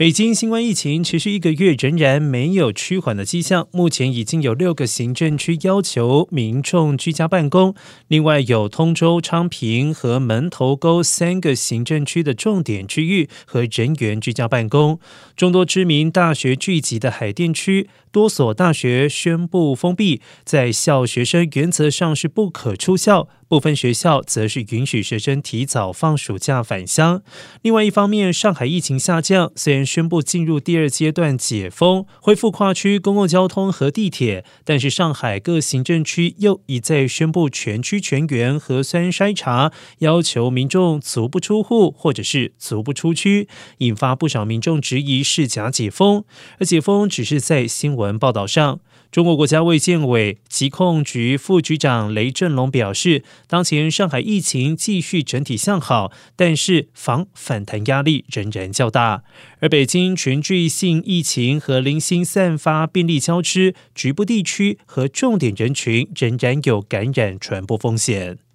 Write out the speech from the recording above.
北京新冠疫情持续一个月，仍然没有趋缓的迹象。目前已经有六个行政区要求民众居家办公，另外有通州、昌平和门头沟三个行政区的重点区域和人员居家办公。众多知名大学聚集的海淀区，多所大学宣布封闭，在校学生原则上是不可出校。部分学校则是允许学生提早放暑假返乡。另外一方面，上海疫情下降，虽然宣布进入第二阶段解封，恢复跨区公共交通和地铁，但是上海各行政区又一再宣布全区全员核酸筛查，要求民众足不出户或者是足不出区，引发不少民众质疑是假解封。而解封只是在新闻报道上。中国国家卫健委疾控局副局长雷振龙表示，当前上海疫情继续整体向好，但是防反弹压力仍然较大。而北京全聚性疫情和零星散发病例交织，局部地区和重点人群仍然有感染传播风险。